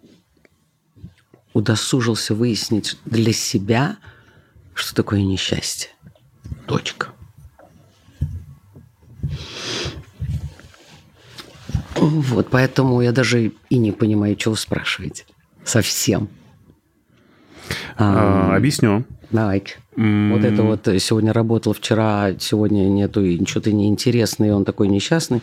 удосужился выяснить для себя, что такое несчастье. Точка. Вот, поэтому я даже и не понимаю, что вы спрашиваете. Совсем. А, объясню. Давайте. Mm. Вот это вот сегодня работал, вчера, сегодня нету, и ничего-то неинтересный, и он такой несчастный.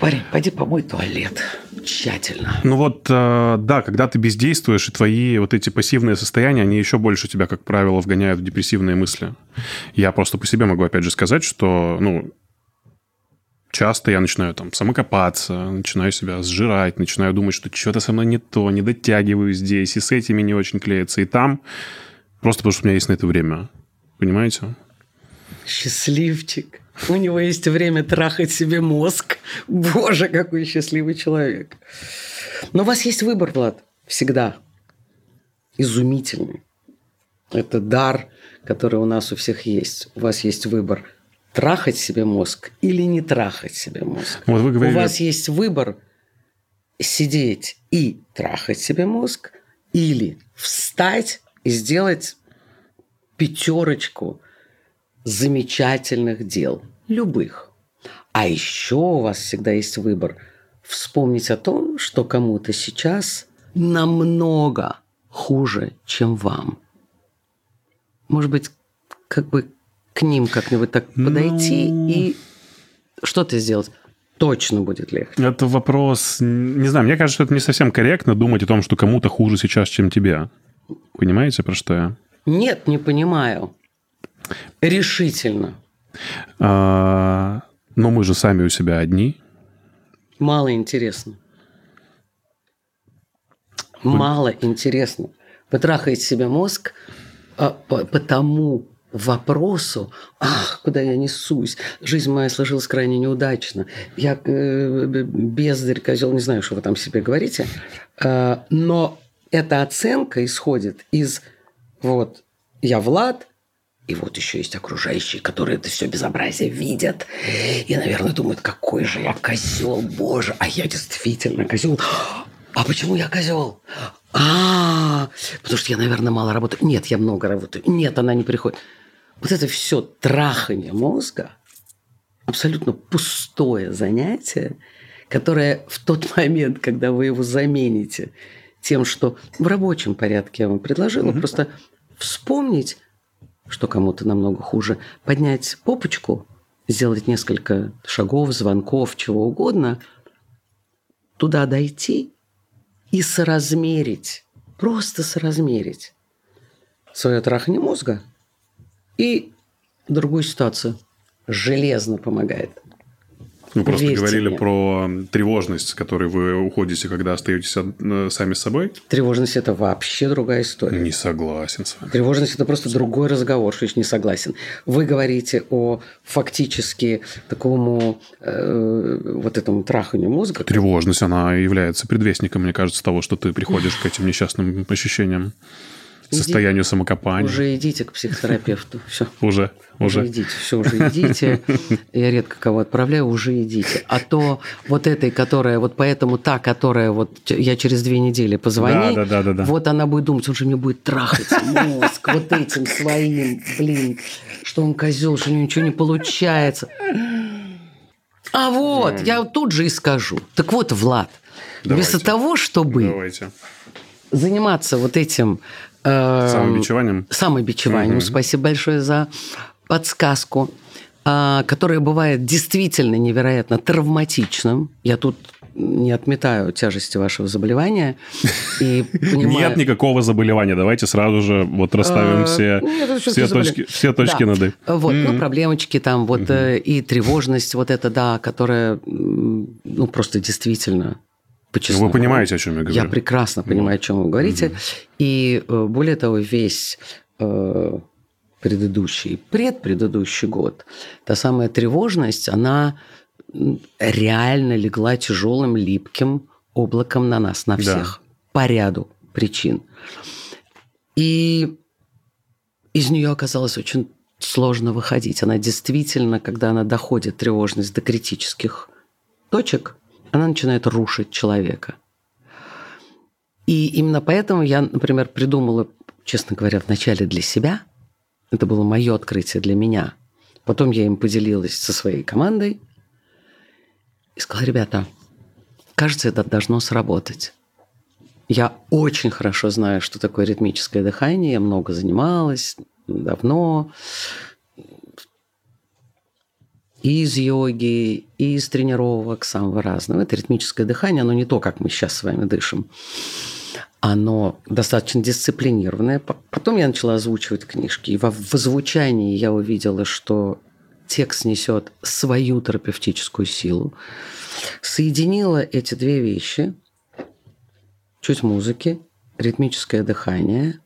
Парень, пойди помой туалет тщательно. Ну вот, э, да, когда ты бездействуешь, и твои вот эти пассивные состояния, они еще больше тебя, как правило, вгоняют в депрессивные мысли. Я просто по себе могу, опять же, сказать, что, ну, часто я начинаю там самокопаться, начинаю себя сжирать, начинаю думать, что что-то со мной не то, не дотягиваю здесь, и с этими не очень клеится, и там Просто потому, что у меня есть на это время. Понимаете? Счастливчик. У него есть время трахать себе мозг. Боже, какой счастливый человек. Но у вас есть выбор, Влад, всегда. Изумительный. Это дар, который у нас у всех есть. У вас есть выбор трахать себе мозг или не трахать себе мозг. Вот вы говорили... У вас есть выбор сидеть и трахать себе мозг или встать и сделать пятерочку замечательных дел, любых. А еще у вас всегда есть выбор вспомнить о том, что кому-то сейчас намного хуже, чем вам. Может быть, как бы к ним как-нибудь так подойти ну... и что-то сделать точно будет легче. Это вопрос... Не знаю, мне кажется, что это не совсем корректно думать о том, что кому-то хуже сейчас, чем тебе. Понимаете, про что я? Нет, не понимаю. Решительно. А, но мы же сами у себя одни. Мало интересно. Вы... Мало интересно. Потрахает себе мозг а, по, по тому вопросу, ах, куда я несусь, жизнь моя сложилась крайне неудачно, я э, бездарь, козел, не знаю, что вы там себе говорите, э, но эта оценка исходит из вот я Влад, И вот еще есть окружающие, которые это все безобразие видят. И, наверное, думают, какой же я козел, боже, а я действительно козел. А почему я козел? А, потому что я, наверное, мало работаю. Нет, я много работаю. Нет, она не приходит. Вот это все трахание мозга, абсолютно пустое занятие, которое в тот момент, когда вы его замените тем, что в рабочем порядке я вам предложила, mm просто вспомнить, что кому-то намного хуже, поднять попочку, сделать несколько шагов, звонков, чего угодно, туда дойти и соразмерить, просто соразмерить свое трахание мозга и другую ситуацию. Железно помогает. Мы просто Верьте говорили мне. про тревожность, с которой вы уходите, когда остаетесь э, сами с собой. Тревожность – это вообще другая история. Не согласен с вами. Тревожность – это просто другой разговор, что я не согласен. Вы говорите о фактически такому э, вот этому траханию мозга. Тревожность, она является предвестником, мне кажется, того, что ты приходишь к этим несчастным ощущениям, состоянию самокопания. Уже идите к психотерапевту. Все. Уже, Уже уже. идите, все, уже идите. Я редко кого отправляю, уже идите. А то вот этой, которая, вот поэтому та, которая вот я через две недели позвони, Да, да, да, да, да. вот она будет думать, он же мне будет трахать мозг вот этим своим, блин, что он козел, что у него ничего не получается. А вот, я тут же и скажу. Так вот, Влад, Давайте. вместо того, чтобы Давайте. заниматься вот этим... э, Самобичеванием. самобичеванием. Спасибо большое за подсказку, а, которая бывает действительно невероятно травматичным. Я тут не отметаю тяжести вашего заболевания. И понимаю, Нет никакого заболевания. Давайте сразу же вот расставим А, все, нет, это все, точки, все точки Да. над «и». Вот, ну, проблемочки там, вот, э, и тревожность вот это, да, которая, ну, просто действительно по Ну, Вы понимаете, о чем я говорю? Я прекрасно понимаю, о чем вы говорите. И э, более того, весь э, предыдущий, предпредыдущий год, та самая тревожность, она реально легла тяжелым, липким облаком на нас, на Да. всех, по ряду причин. И из нее оказалось очень сложно выходить. Она действительно, когда она доходит, тревожность, до критических точек, она начинает рушить человека. И именно поэтому я, например, придумала, честно говоря, вначале для себя, это было мое открытие для меня. Потом я им поделилась со своей командой и сказала, ребята, кажется, это должно сработать. Я очень хорошо знаю, что такое ритмическое дыхание. Я много занималась давно. И из йоги, и из тренировок самого разного. Это ритмическое дыхание, оно не то, как мы сейчас с вами дышим. Оно достаточно дисциплинированное. Потом я начала озвучивать книжки. И во в озвучании я увидела, что текст несет свою терапевтическую силу. Соединила эти две вещи. Чуть музыки, ритмическое дыхание,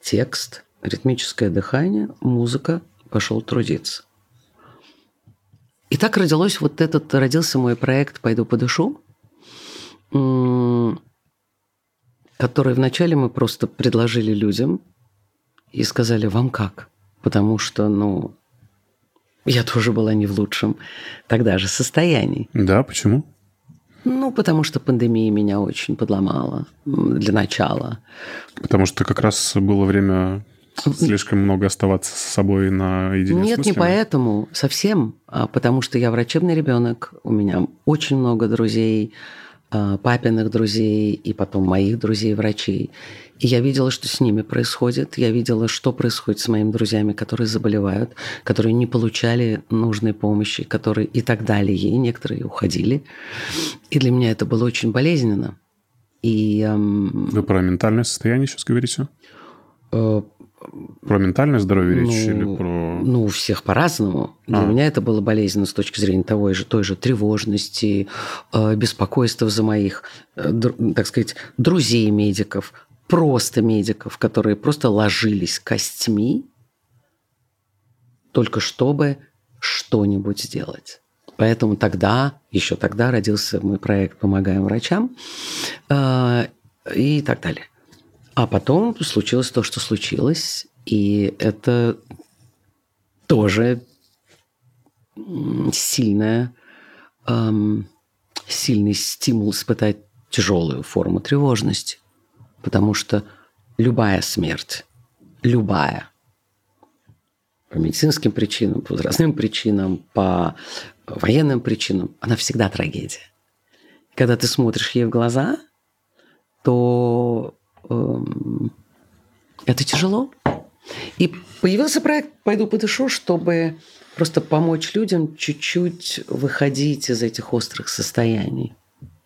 текст, ритмическое дыхание, музыка, пошел трудиться. И так родилось вот этот, родился мой проект «Пойду подышу», который вначале мы просто предложили людям и сказали, вам как? Потому что, ну, я тоже была не в лучшем тогда же состоянии. Да, почему? Ну, потому что пандемия меня очень подломала для начала. Потому что как раз было время слишком много оставаться с собой наедине с Нет, не поэтому совсем, а потому что я врачебный ребенок, у меня очень много друзей, а, папиных друзей и потом моих друзей-врачей. И я видела, что с ними происходит. Я видела, что происходит с моими друзьями, которые заболевают, которые не получали нужной помощи, которые и так далее. И некоторые уходили. И для меня это было очень болезненно. И эм, Вы про ментальное состояние сейчас говорите? э, Про ментальное здоровье речь Ну, или про... Ну, у всех по-разному. Для А. меня это было болезненно с точки зрения того же, той же тревожности, э, беспокойства за моих, э, так сказать, друзей медиков, просто медиков, которые просто ложились костьми, только чтобы что-нибудь сделать. Поэтому тогда, еще тогда родился мой проект «Помогаем врачам» э, и так далее. А потом случилось то, что случилось, И это тоже сильная, эм, сильный стимул испытать тяжелую форму тревожности. Потому что любая смерть, любая, по медицинским причинам, по возрастным причинам, по военным причинам, она всегда трагедия. Когда ты смотришь ей в глаза, то это тяжело. И появился проект «Пойду подышу», чтобы просто помочь людям чуть-чуть выходить из этих острых состояний.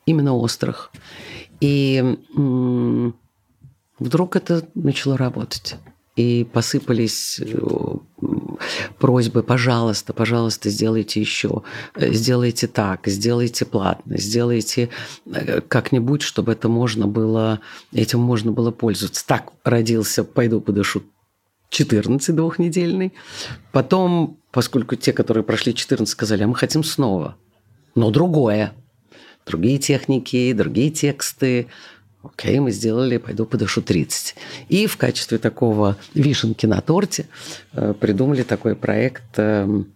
Именно острых. И вдруг это начало работать и посыпались э, просьбы, пожалуйста, пожалуйста, сделайте еще, э, сделайте так, сделайте платно, сделайте э, как-нибудь, чтобы это можно было, этим можно было пользоваться. Так родился «Пойду подышу» 14 двухнедельный. Потом, поскольку те, которые прошли 14, сказали, а мы хотим снова, но другое. Другие техники, другие тексты, Окей, мы сделали «Пойду подышу 30». И в качестве такого вишенки на торте э, придумали такой проект эм,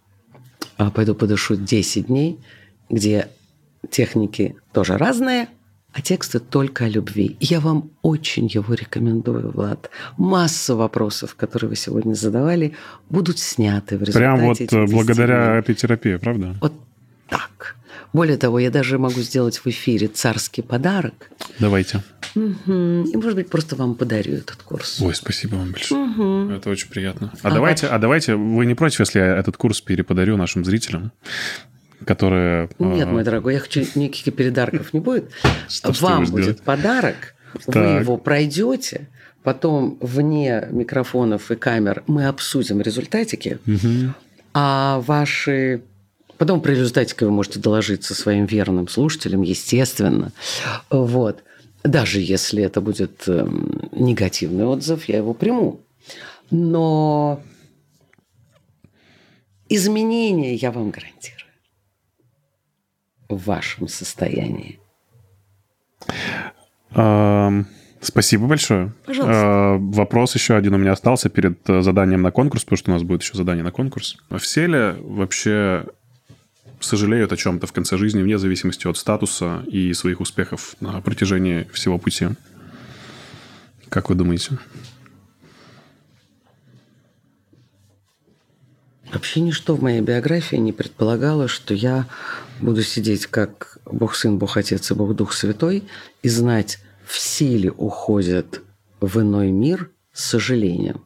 а, «Пойду подышу 10 дней», где техники тоже разные, а тексты только о любви. Я вам очень его рекомендую, Влад. Масса вопросов, которые вы сегодня задавали, будут сняты в результате Прям вот э, благодаря этой терапии, правда? Вот так. Более того, я даже могу сделать в эфире царский подарок. Давайте. Угу. И, может быть, просто вам подарю этот курс. Ой, спасибо вам большое. Угу. Это очень приятно. А, а давайте, а давайте, вы не против, если я этот курс переподарю нашим зрителям? которые... Нет, мой дорогой, я хочу никаких передарков не будет. Вам будет подарок, вы его пройдете, потом вне микрофонов и камер мы обсудим результатики, а ваши Потом про результатики вы можете доложиться своим верным слушателям, естественно. Вот. Даже если это будет эм, негативный отзыв, я его приму. Но изменения я вам гарантирую в вашем состоянии. Спасибо большое. Пожалуйста. вопрос еще один у меня остался перед э, заданием на конкурс, потому что у нас будет еще задание на конкурс. Все ли вообще сожалеют о чем-то в конце жизни, вне зависимости от статуса и своих успехов на протяжении всего пути. Как вы думаете? Вообще ничто в моей биографии не предполагало, что я буду сидеть как Бог Сын, Бог Отец и Бог Дух Святой и знать, все ли уходят в иной мир с сожалением.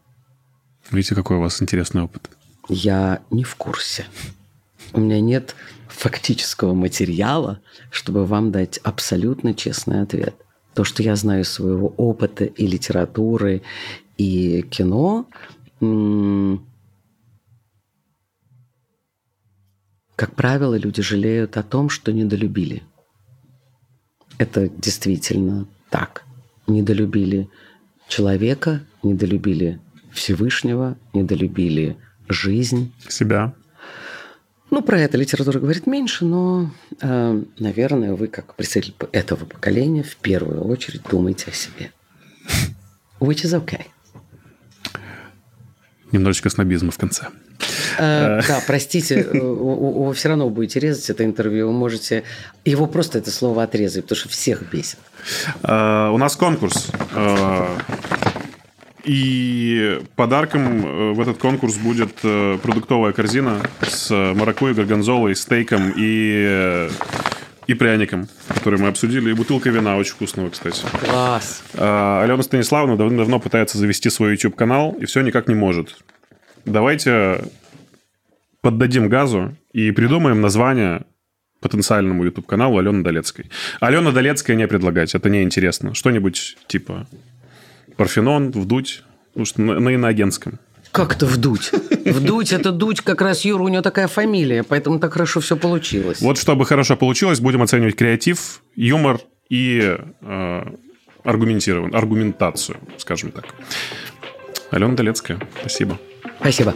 Видите, какой у вас интересный опыт. Я не в курсе. У меня нет фактического материала, чтобы вам дать абсолютно честный ответ. То, что я знаю своего опыта и литературы, и кино, как правило, люди жалеют о том, что недолюбили. Это действительно так. Недолюбили человека, недолюбили Всевышнего, недолюбили жизнь. Себя. Ну, про это литература говорит меньше, но, э, наверное, вы, как представитель этого поколения, в первую очередь думаете о себе. Which is okay. Немножечко снобизма в конце. Э, да, простите, э, вы все равно будете резать это интервью, вы можете его просто это слово отрезать, потому что всех бесит. Э, у нас конкурс. И подарком э, в этот конкурс будет э, продуктовая корзина с маракуйей, горгонзолой, стейком и, э, и пряником, который мы обсудили, и бутылка вина, очень вкусного, кстати. Класс! А, Алена Станиславовна давно пытается завести свой YouTube-канал, и все никак не может. Давайте поддадим газу и придумаем название потенциальному YouTube-каналу Алены Долецкой. Алена Долецкая не предлагать, это неинтересно. Что-нибудь типа Парфенон, вдуть, потому что на, на иноагентском. Как то вдуть? Вдуть – это дуть как раз Юра, у него такая фамилия, поэтому так хорошо все получилось. Вот чтобы хорошо получилось, будем оценивать креатив, юмор и э, аргументирован, аргументацию, скажем так. Алена Долецкая, спасибо. Спасибо.